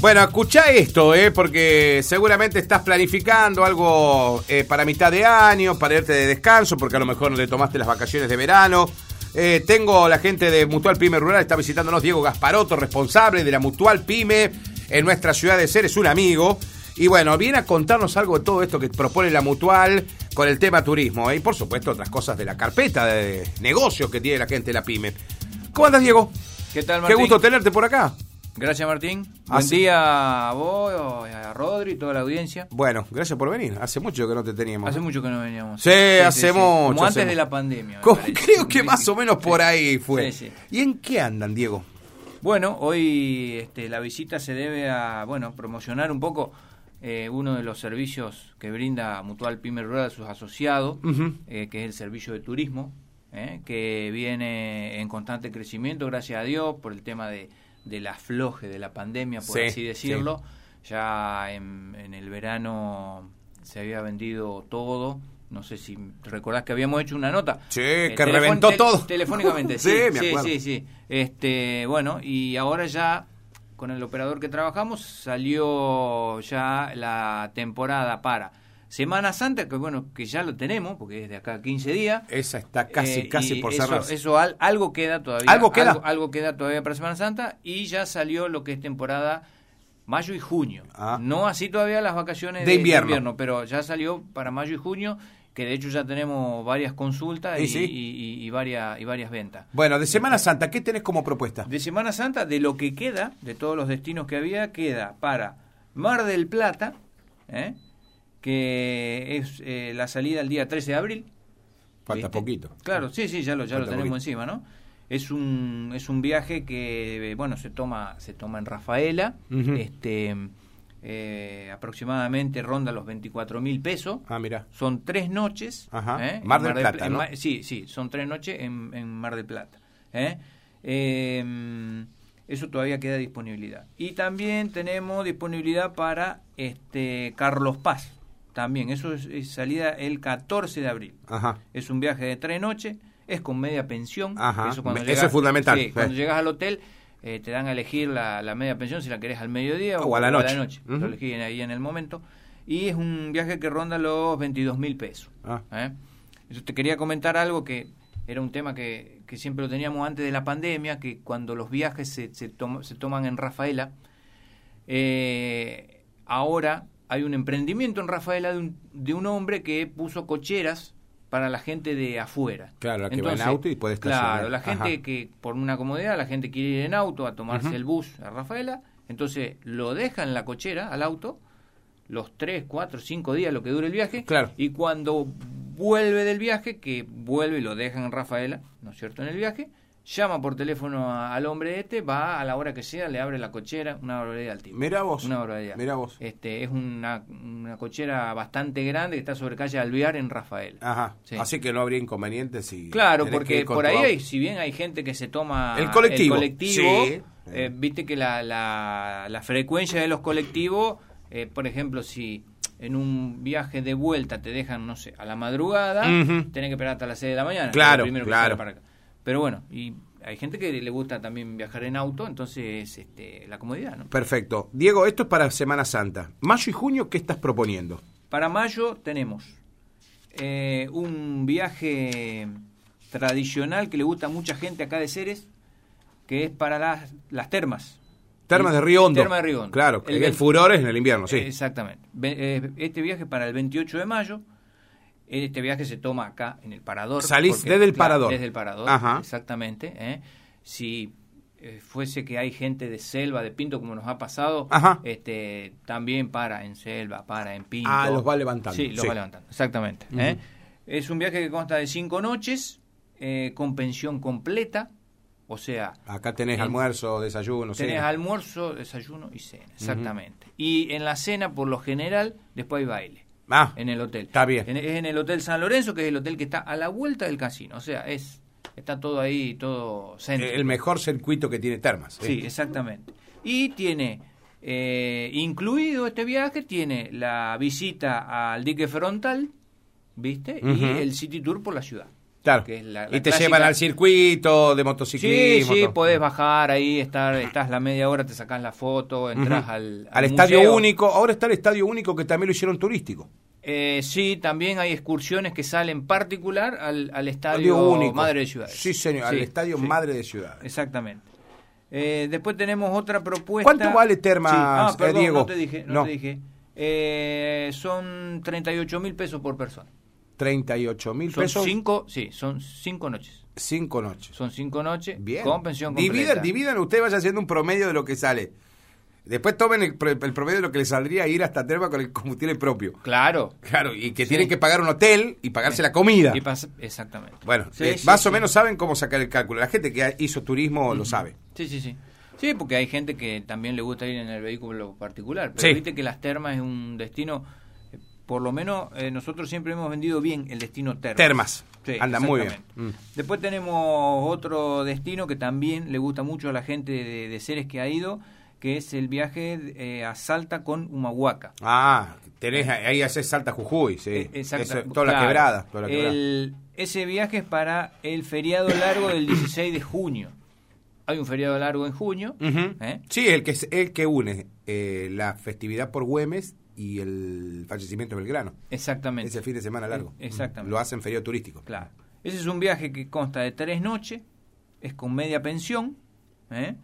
Bueno, escucha esto, eh, porque seguramente estás planificando algo eh, para mitad de año, para irte de descanso, porque a lo mejor no te tomaste las vacaciones de verano. Eh, tengo la gente de Mutual Pyme Rural, está visitándonos Diego Gasparotto, responsable de la Mutual Pyme en nuestra ciudad de Ser, es un amigo. Y bueno, viene a contarnos algo de todo esto que propone la Mutual con el tema turismo. eh, Y por supuesto otras cosas de la carpeta de negocios que tiene la gente de la Pyme. ¿Cómo andas, Diego? ¿Qué tal, Qué Martín? gusto tenerte por acá. Gracias, Martín. Ah, Buen sí. día a vos, a Rodri y toda la audiencia. Bueno, gracias por venir. Hace mucho que no te teníamos. Hace mucho que no veníamos. Sí, hace mucho, Como antes de la pandemia. Como-. Creo que más o menos por Sí. ahí fue. Sí, sí. ¿Y en qué andan, Diego? Bueno, hoy este, la visita se debe a bueno promocionar un poco eh, uno de los servicios que brinda Mutual Pyme Rural a sus asociados, eh, que es el servicio de turismo, eh, que viene en constante crecimiento, gracias a Dios, por el tema de, del afloje de la pandemia, por Sí, así decirlo. Ya en, en el verano se había vendido todo. No sé si recordás que habíamos hecho una nota. Sí, Eh, que reventó tel- todo. Telefónicamente, sí. Sí, me sí, sí. Este, bueno, y ahora ya con el operador que trabajamos salió ya la temporada para Semana Santa, que bueno, que ya lo tenemos, porque es de acá a 15 días. Esa está casi, Eh, casi por eso, cerrarse. Eso al- algo queda todavía. ¿Algo queda? Algo, algo queda todavía para Semana Santa y ya salió lo que es temporada mayo y junio. Ah. No así todavía las vacaciones De invierno. pero ya salió para mayo y junio, que de hecho ya tenemos varias consultas Y y, sí. y- y- y varias, y varias ventas. Bueno, de Semana Santa, ¿qué tenés como propuesta? De Semana Santa, de lo que queda, de todos los destinos que había, queda para Mar del Plata, ¿eh? Que es eh, la salida el día 13 de abril. Falta ¿viste? poquito. Claro, sí, sí, ya lo, ya lo tenemos poquito. encima, ¿no? Es un, es un viaje que, bueno, se toma, se toma en Rafaela, este, eh, aproximadamente ronda los 24 mil pesos. Ah, mira. Son tres noches. Ajá. ¿eh? Mar del Plata, ¿no? Sí, sí, son tres noches en, en Mar del Plata. Eh, eso todavía queda disponibilidad. Y también tenemos disponibilidad para este Carlos Paz. También, eso es, es salida el 14 de abril. Ajá. Es un viaje de tres noches, es con media pensión. Ajá. Eso, cuando Eso llegas- es fundamental. sí, cuando Sí. llegas al hotel, eh, te dan a elegir la, la media pensión si la querés al mediodía O a la noche. Lo Ujú. elegís ahí en el momento. Y es un viaje que ronda los 22 mil pesos. Ah. ¿eh? Yo te quería comentar algo que era un tema que, que siempre lo teníamos antes de la pandemia, que cuando los viajes se, se, tom- se toman en Rafaela, eh, ahora hay un emprendimiento en Rafaela de un, de un hombre que puso cocheras para la gente de afuera. Claro, la que va en auto y puede estacionar. Claro, la gente Ajá. que por una comodidad, la gente quiere ir en auto a tomarse el bus a Rafaela, entonces lo deja en la cochera al auto los 3, 4, 5 días, lo que dure el viaje, Claro. y cuando vuelve del viaje, que vuelve y lo dejan en Rafaela, ¿no es cierto?, en el viaje, llama por teléfono a- al hombre este, va a la hora que sea, le abre la cochera, una barbaridad al tipo. Mira vos. Una barbaridad. Mira vos. Este, es una, una cochera bastante grande que está sobre calle Alvear en Rafaela. Ajá. Sí. Así que no habría inconvenientes si. Claro, porque por ahí, hay, si bien hay gente que se toma El colectivo. colectivo, Sí. eh, viste que la, la, la frecuencia de los colectivos, eh, por ejemplo, si en un viaje de vuelta te dejan, no sé, a la madrugada, Ujú. tenés que esperar hasta las 6 de la mañana. Claro, lo primero que claro. sale para acá. Pero bueno, y hay gente que le gusta también viajar en auto, entonces este, la comodidad, ¿no? Perfecto. Diego, esto es para Semana Santa. Mayo y junio, ¿qué estás proponiendo? Para mayo tenemos eh, un viaje tradicional que le gusta a mucha gente acá de Ceres, que es para las, las termas. Termas de Río Hondo. Termas de Río Hondo. Claro, el, El furor es en el invierno, sí. Exactamente. Eh, Este viaje para el 28 de mayo. Este viaje se toma acá en el parador. Salís desde el parador. Desde el parador, Ajá. exactamente. ¿eh? Si eh, fuese que hay gente de selva, de Pinto, como nos ha pasado, Ajá. este también para en selva, para en Pinto. Ah, los va levantando, Sí, los sí. va levantando, exactamente. ¿eh? Es un viaje que consta de cinco noches, con pensión completa, o sea, Acá tenés En- almuerzo, desayuno, Tenés cena. almuerzo, desayuno y cena, exactamente. Y en la cena, por lo general, después hay baile. Ah, En el hotel. Está bien. En- es en el Hotel San Lorenzo, que es el hotel que está a la vuelta del casino. O sea, es está todo ahí, todo céntrico. el mejor circuito que tiene Termas. ¿eh? Sí, exactamente. Y tiene, eh, incluido este viaje, tiene la visita al dique frontal, ¿viste? Y el City Tour por la ciudad. Claro. que es la- la y te clásica- llevan al circuito de Sí, motociclismo. sí, todo. podés bajar ahí, estar, estás la media hora, te sacás la foto, entras al, Al estadio museo. único. Ahora está el estadio único que también lo hicieron turístico. Eh, sí, también hay excursiones que salen particular al, al estadio único. Madre de Ciudades. Sí, señor, al Sí, estadio sí, Madre de Ciudades. Exactamente. Eh, después tenemos otra propuesta. ¿Cuánto vale Termas, Sí. Ah, eh, perdón, Diego? no te dije. No, No. te dije. Eh, son 38 mil pesos por persona. 38 mil Son pesos. cinco, sí, son cinco noches. Cinco noches. Son cinco noches Bien. con pensión completa. dividan, dividan, usted vaya haciendo un promedio de lo que sale. Después tomen el, el promedio de lo que le saldría ir hasta Terma con el combustible propio. Claro. Claro, y que Sí. tienen que pagar un hotel y pagarse la comida. Y pasa- exactamente. Bueno, Sí, eh, más o menos saben cómo sacar el cálculo. La gente que hizo turismo lo sabe. Sí, sí, sí. Sí, porque hay gente que también le gusta ir en el vehículo particular. Pero Sí. viste que las termas es un destino, por lo menos eh, nosotros siempre hemos vendido bien el destino termas. Termas. Sí, Anda muy bien. Mm. Después tenemos otro destino que también le gusta mucho a la gente de, de Ceres que ha ido, que es el viaje eh, a Salta con Humahuaca. Ah, tenés, ahí haces Salta Jujuy, sí. Eh, exacto. Eso, toda la quebrada. Toda la quebrada. El- ese viaje es para el feriado largo del 16 de junio. Hay un feriado largo en junio. ¿eh? Sí, el que, el que une eh, la festividad por Güemes y el fallecimiento de Belgrano. Exactamente. Ese fin de semana largo. Exactamente. Lo hacen feriado turístico. Claro. Ese es un viaje que consta de tres noches, es con media pensión, ¿eh?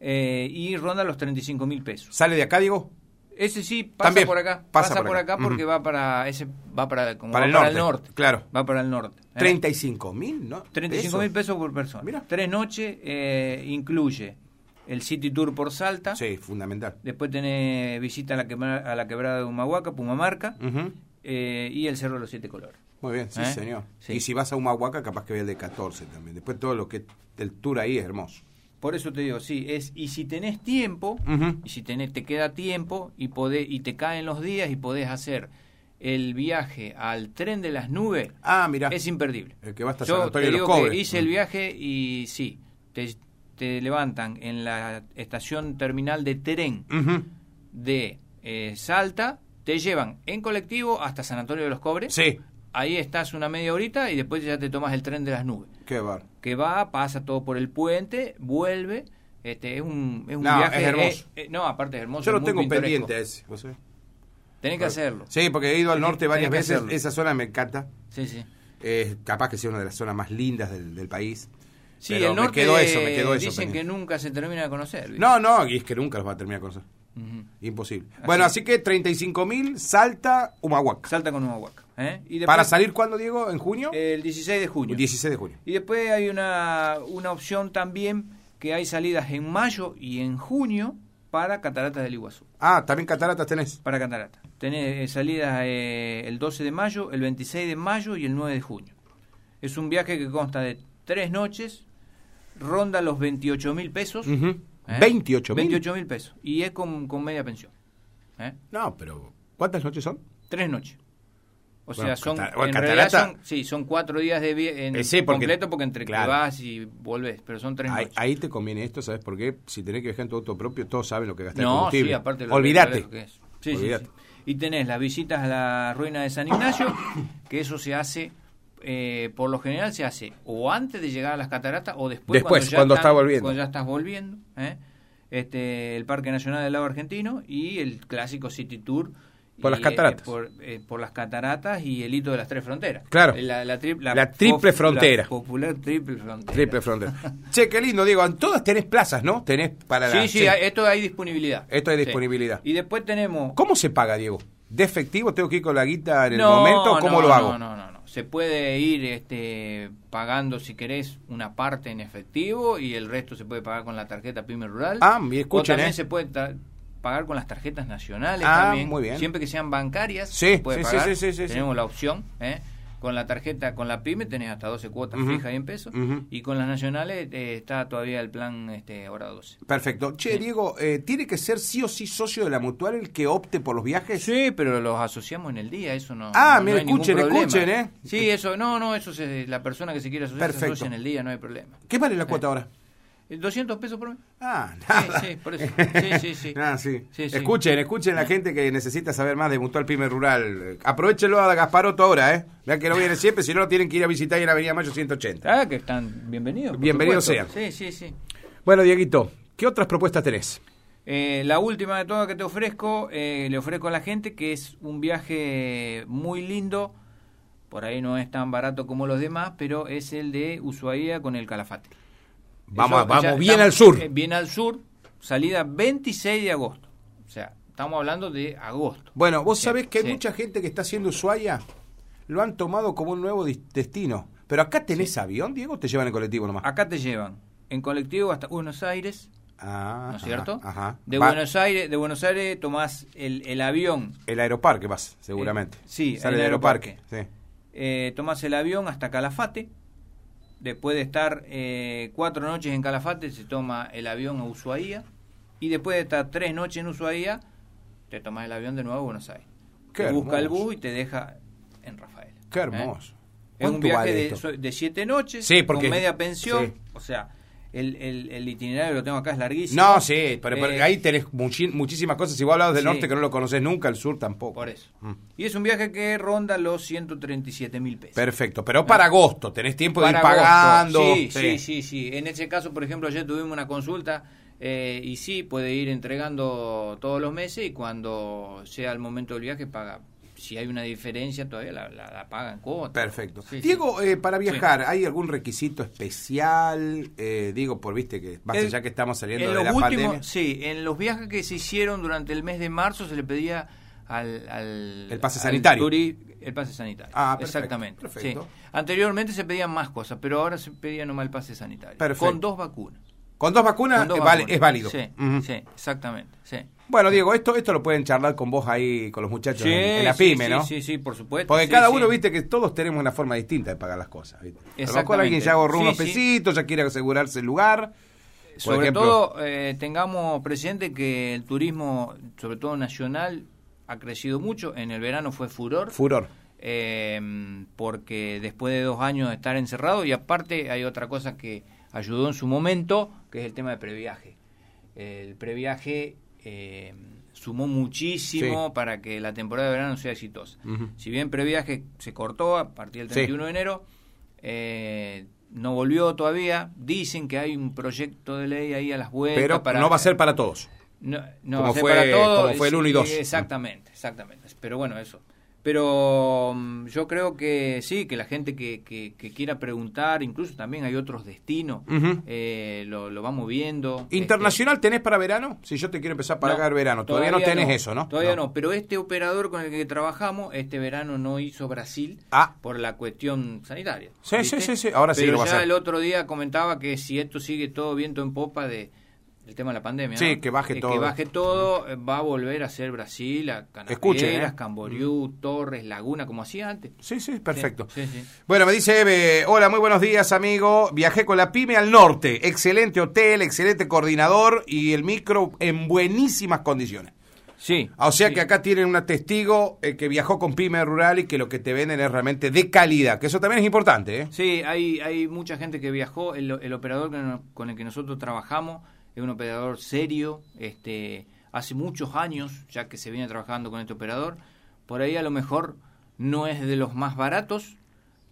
Eh, y ronda los 35 mil pesos. ¿Sale de acá, Diego? Ese sí pasa También por acá, pasa pasa, por por acá. acá, porque va para ese va para como Para va el para norte, el norte, claro. va para el norte. ¿eh? 35 mil, ¿no? 35 mil pesos por persona. Mira. Tres noches eh, incluye el City Tour por Salta. Sí, fundamental. Después tenés visita a la, quebra- a la quebrada de Humahuaca, Pumamarca, eh, y el Cerro de los Siete Colores. Muy bien, sí, ¿Eh? señor. Sí. Y si vas a Humahuaca, capaz que ve el de 14 también. Después todo lo que el tour ahí es hermoso. Por eso te digo, sí, es y si tenés tiempo, y si tenés, te queda tiempo y podés, y te caen los días y podés hacer el viaje al tren de las nubes, Ah, mira. es imperdible. El que va hasta San Yo Antonio te de los digo que hice el Mm. viaje y sí, te, te levantan en la estación terminal de tren de eh, Salta, te llevan en colectivo hasta San Antonio de los Cobres. Sí, Ahí estás una media horita y después ya te tomas el tren de las nubes. qué bar. Que va, pasa todo por el puente, vuelve. Este, es un, es un No, viaje. es hermoso. eh, eh, no, aparte es hermoso. Yo lo tengo pintoresco. pendiente ese. ¿vos sabés? Tenés que hacerlo. Sí, porque he ido al norte varias veces. hacerlo. Esa zona me encanta. Sí, sí. Es capaz que sea una de las zonas más lindas del, del país. Sí, Pero el norte me quedó eso, me quedó eso. dicen pendiente. que nunca se termina de conocer. ¿viste? No, no, y es que nunca los va a terminar de conocer. Ujú. Imposible. Así bueno, así que 35 mil, Salta, Humahuaca. Salta con Humahuaca. ¿eh? Y después- ¿Para salir cuándo, Diego? ¿En junio? El 16 de junio. El 16 de junio. Y después hay una, una opción también que hay salidas en mayo y en junio para Cataratas del Iguazú. Ah, también cataratas tenés. Para Cataratas. Tenés eh, salidas eh, el 12 de mayo, el 26 de mayo y el 9 de junio. Es un viaje que consta de tres noches, ronda los 28 mil pesos. Ujú. ¿eh? 28 mil. 28 mil pesos. Y es con, con media pensión. ¿eh? No, pero ¿cuántas noches son? Tres noches. O Bueno, sea, son, en realidad son, sí, son cuatro días de en Eh, sí, porque- completo porque entre claro. que vas y volvés, pero son tres Ahí, noches. ahí te conviene esto, ¿sabes por qué? Si tenés que viajar en tu auto propio, todos saben lo que gastas No, combustible. sí, aparte lo Olvídate. que es. Sí, Olvídate. Y tenés las visitas a la ruina de San Ignacio, que eso se hace, eh, por lo general se hace o antes de llegar a las cataratas o después, Después, ya cuando están- estás volviendo. Cuando ya estás volviendo. ¿eh? Este, el Parque Nacional del Lago Argentino y el clásico City Tour. Por y, las cataratas. por, eh, por las cataratas y el hito de las tres fronteras. Claro. La, la tri- La triple pof- frontera. la popular triple frontera. Triple frontera. che, qué lindo, Diego. En todas tenés plazas, ¿no? Tenés para la... Sí, sí, hay- esto hay disponibilidad. Esto hay Sí. disponibilidad. Y después tenemos ¿Cómo se paga, Diego? ¿De efectivo tengo que ir con la guita en el No, momento cómo no, lo hago? No, no, no, no. Se puede ir este, pagando, si querés, una parte en efectivo y el resto se puede pagar con la tarjeta PYME Rural. Ah, escuchen, o también eh. se puede pagar con las tarjetas nacionales Ah, también. muy bien. Siempre que sean bancarias, Sí, se puede sí, pagar. sí. Tenemos la opción, ¿eh? Con la tarjeta, con la PYME tenés hasta 12 cuotas fijas y en pesos. Y con las nacionales eh, está todavía el plan este, ahora 12. Perfecto. Che, Diego, eh, ¿tiene que ser sí o sí socio de la mutual el que opte por los viajes? Sí, pero los asociamos en el día, eso no. Ah, no- mira, no escuchen, escuchen, ¿eh? Sí, eso, no, no, eso se, la persona que se quiere asociar se asocia en el día, no hay problema. ¿Qué vale la cuota ahora? 200 pesos por mes. Ah, Sí, nada. sí, por eso. Sí, sí, sí. Ah, sí. Sí, sí. Escuchen, escuchen la gente que necesita saber más de Mutual Pyme Rural. Aprovechenlo a Gasparoto ahora, ¿eh? Vean que no viene siempre, si no lo tienen que ir a visitar en la Avenida Mayo 180. Ah, que están bienvenidos. Bienvenidos sean. Sí, sí, sí. Bueno, Dieguito, ¿qué otras propuestas tenés? Eh, la última de todas que te ofrezco, eh, le ofrezco a la gente que es un viaje muy lindo. Por ahí no es tan barato como los demás, pero es el de Ushuaia con el Calafate. Vamos, Eso vamos ya bien estamos- al sur. eh, bien al sur, salida 26 de agosto. O sea, estamos hablando de agosto. Bueno, vos Sí, sabés que hay sí. mucha gente que está haciendo Ushuaia, lo han tomado como un nuevo destino. Pero acá tenés avión, Diego, o te llevan en colectivo nomás. Acá te llevan en colectivo hasta Buenos Aires, Ah, ¿no es cierto? Ajá. De Va- Buenos Aires, de Buenos Aires tomás el, el avión, El aeroparque vas, seguramente. Eh, sí, Sale el del aeroparque. aeroparque. Sí. eh, tomás el avión hasta Calafate. Después de estar eh, cuatro noches en Calafate, se toma el avión a Ushuaia. Y después de estar tres noches en Ushuaia, te tomas el avión de nuevo a Buenos Aires. Qué te busca el bus y te deja en Rafael. Qué hermoso. Es un ¿Cuánto viaje vale de, de siete noches, Sí, porque- con media pensión. sí. O sea, el, el, el itinerario lo tengo acá, es larguísimo. No, sí, pero, pero Eh, ahí tenés muchi- muchísimas cosas. Si vos hablabas del Sí. norte que no lo conoces nunca, el sur tampoco. Por eso. Mm. Y es un viaje que ronda los 137 mil pesos. Perfecto, pero para agosto, tenés tiempo de ir pagando. agosto. Sí, sí, sí, sí. En ese caso, por ejemplo, ayer tuvimos una consulta eh, y sí, puede ir entregando todos los meses y cuando sea el momento del viaje paga. Si hay una diferencia, todavía la, la, la paga en cuota. Perfecto. Sí, sí. Diego, eh, para viajar, ¿hay algún requisito especial? Eh, digo, por viste que más El- allá que estamos saliendo en de los la últimos, pandemia. sí, en los viajes que se hicieron durante el mes de marzo se le pedía al, al El pase al sanitario. turi- el pase sanitario. Ah, perfecto, exactamente. perfecto. sí. Anteriormente se pedían más cosas, pero ahora se pedía nomás el pase sanitario. Perfecto. Con dos vacunas. Con dos vacunas, Con dos vale- vacunas. es válido. Sí, sí, exactamente. Sí. Bueno, Diego, esto esto lo pueden charlar con vos ahí, con los muchachos Sí, en, en la pyme, sí, ¿no? Sí, sí, por supuesto. Porque Sí, cada uno, viste que todos tenemos una forma distinta de pagar las cosas. ¿viste? A lo mejor alguien ya ahorró unos pesitos, ya quiere asegurarse el lugar. Por Sobre ejemplo, todo, eh, tengamos presente que el turismo, sobre todo nacional, ha crecido mucho. En el verano fue furor. Furor. eh, porque después de dos años de estar encerrado y aparte hay otra cosa que ayudó en su momento, que es el tema de previaje. El previaje eh, sumó muchísimo Sí. para que la temporada de verano sea exitosa. Si bien previaje se cortó a partir del Sí. 31 de enero, eh, no volvió todavía. Dicen que hay un proyecto de ley ahí a las vueltas. Pero para, no va a ser para todos. no, no Como va a ser fue- para todo, como fue el uno y sí, dos. Exactamente, exactamente. Pero bueno, eso. Pero mm, yo creo que sí, que la gente que, que, que quiera preguntar, incluso también hay otros destinos, eh, lo, lo vamos viendo. ¿Internacional tenés para verano? Si yo te quiero empezar a Este, pagar no, verano. Todavía, no tenés eso, ¿no? Todavía no. pero este operador con el que trabajamos, este verano no hizo Brasil Ah. por la cuestión sanitaria. Sí, ¿viste? sí, sí, sí. Ahora sí Pero lo va a ya el otro día comentaba que si esto sigue todo viento en popa de el tema de la pandemia, Sí, ¿no? que baje Eh, todo. Que baje todo, va a volver a ser Brasil, a Canaleras, ¿eh? Camboriú, Torres, Laguna, como hacía antes. Sí, sí, perfecto. Sí, sí, sí. Bueno, me dice Eve, hola, muy buenos días, amigo. Viajé con la pyme al norte. Excelente hotel, excelente coordinador y el micro en buenísimas condiciones. Sí. O sea sí. que acá tienen una testigo eh, que viajó con pyme rural y que lo que te venden es realmente de calidad, que eso también es importante, ¿eh? Sí, hay, hay mucha gente que viajó. El, el operador con el que nosotros trabajamos es un operador serio. Este, hace muchos años ya que se viene trabajando con este operador. Por ahí a lo mejor no es de los más baratos,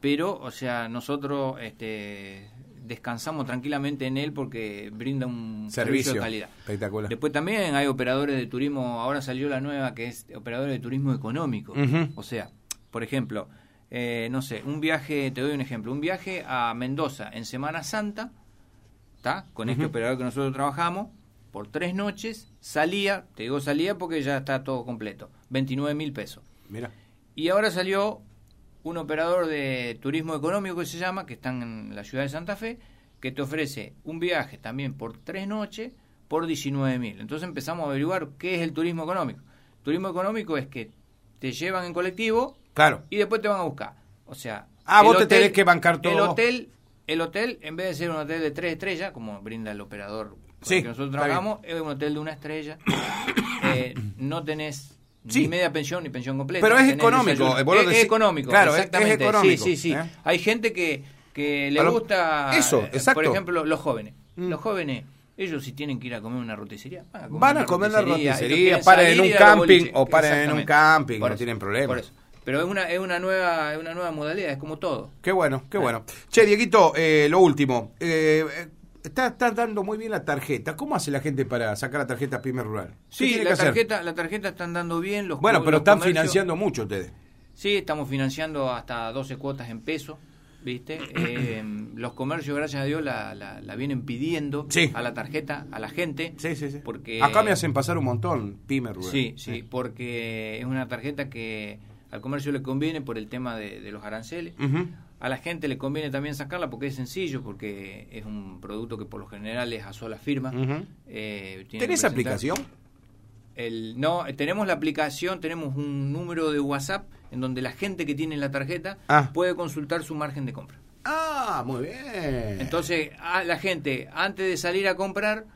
pero, o sea, nosotros este, descansamos tranquilamente en él porque brinda un servicio, Servicio. de calidad. Espectacular. Después también hay operadores de turismo, ahora salió la nueva que es operadores de turismo económico. O sea, por ejemplo, eh, no sé, un viaje, te doy un ejemplo, un viaje a Mendoza en Semana Santa, ¿está? Con este operador que nosotros trabajamos, por tres noches, salía, te digo salía porque ya está todo completo, 29 mil pesos. Mira. Y ahora salió un operador de turismo económico que se llama, que están en la ciudad de Santa Fe, que te ofrece un viaje también por tres noches por 19 mil. Entonces empezamos a averiguar qué es el turismo económico. Turismo económico es que te llevan en colectivo Claro. y después te van a buscar. O sea, Ah, vos te tenés que bancar todo. El hotel, el hotel, en vez de ser un hotel de tres estrellas, como brinda el operador con Sí, el que nosotros trabajamos, es un hotel de una estrella. Eh, no tenés Sí. ni media pensión ni pensión completa. Pero es económico, eh, Es, decís- económico, claro, es- es exactamente. económico, Sí, sí, sí. ¿eh? Hay gente que, que le lo- gusta, Eso, exacto. por ejemplo, los jóvenes. Mm. Los jóvenes, ellos si tienen que ir a comer una roticería, van a comer, Van a comer la roticería, paren en un camping o paren en un Exactamente. camping, no tienen problema. por eso. Pero es una, es una nueva, es una nueva modalidad, es como todo. Qué bueno, qué bueno. Che, Dieguito, eh, lo último. Eh, eh, está, está dando muy bien la tarjeta. ¿Cómo hace la gente para sacar la tarjeta Pyme Rural? ¿Qué Sí, la hacer? tarjeta, la tarjeta están dando bien. Los Bueno, pero los están comercios- financiando mucho ustedes. Sí, estamos financiando hasta 12 cuotas en peso, ¿viste? Eh, los comercios, gracias a Dios, la, la, la vienen pidiendo Sí. a la tarjeta, a la gente. Sí, sí, sí. Porque, Acá me hacen pasar un montón Pyme Rural. Sí, sí, porque es una tarjeta que al comercio le conviene por el tema de, de los aranceles. A la gente le conviene también sacarla porque es sencillo, porque es un producto que por lo general es a sola firma. Ujú. Eh, tiene que ¿Tenés aplicación? El, no, eh, tenemos la aplicación, tenemos un número de WhatsApp en donde la gente que tiene la tarjeta Ah. puede consultar su margen de compra. Ah, muy bien. Entonces, a la gente, antes de salir a comprar,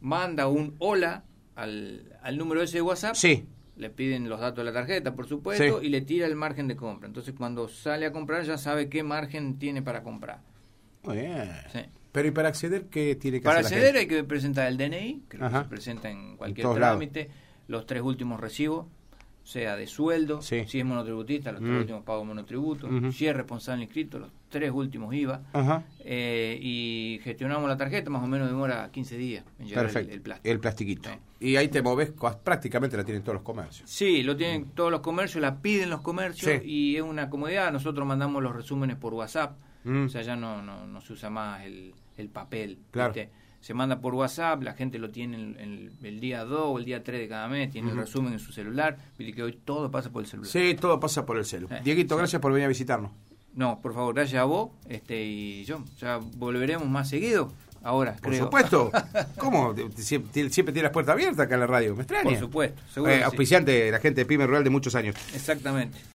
manda un hola al, al número ese de WhatsApp. Sí. Le piden los datos de la tarjeta, por supuesto, Sí. y le tira el margen de compra. Entonces, cuando sale a comprar, ya sabe qué margen tiene para comprar. Muy bien. Sí. Pero ¿y para acceder qué tiene que Para hacer la acceder hay que presentar el DNI, que se presenta en cualquier lados. trámite, los tres últimos recibos, sea de sueldo, Sí. si es monotributista, los tres Mm. últimos pagos monotributo, si es responsable inscrito, los tres últimos IVA, Ajá. eh, y gestionamos la tarjeta, más o menos demora 15 días en llegar el- Perfecto. el, plástico. plastiquito. Sí. Y ahí te moves, prácticamente la tienen todos los comercios. Sí, lo tienen todos los comercios, la piden los comercios Sí. y es una comodidad. Nosotros mandamos los resúmenes por WhatsApp, Mm. o sea, ya no, no, no se usa más el, el papel. Claro. ¿viste? Se manda por WhatsApp, la gente lo tiene el, el- el día 2 o el día 3 de cada mes, tiene Ujú. el resumen en su celular, viste que hoy todo pasa por el celular. Sí, todo pasa por el celu. Eh, Dieguito, sí. gracias por venir a visitarnos. No, por favor, gracias a vos este y yo. Ya volveremos más seguido ahora, Por creo. supuesto. ¿Cómo? Siempre, siempre tiene las puertas abiertas acá en la radio. Me extraña. Por supuesto, seguro Eh, sí. auspiciante, la gente de Pyme Rural de muchos años. Exactamente.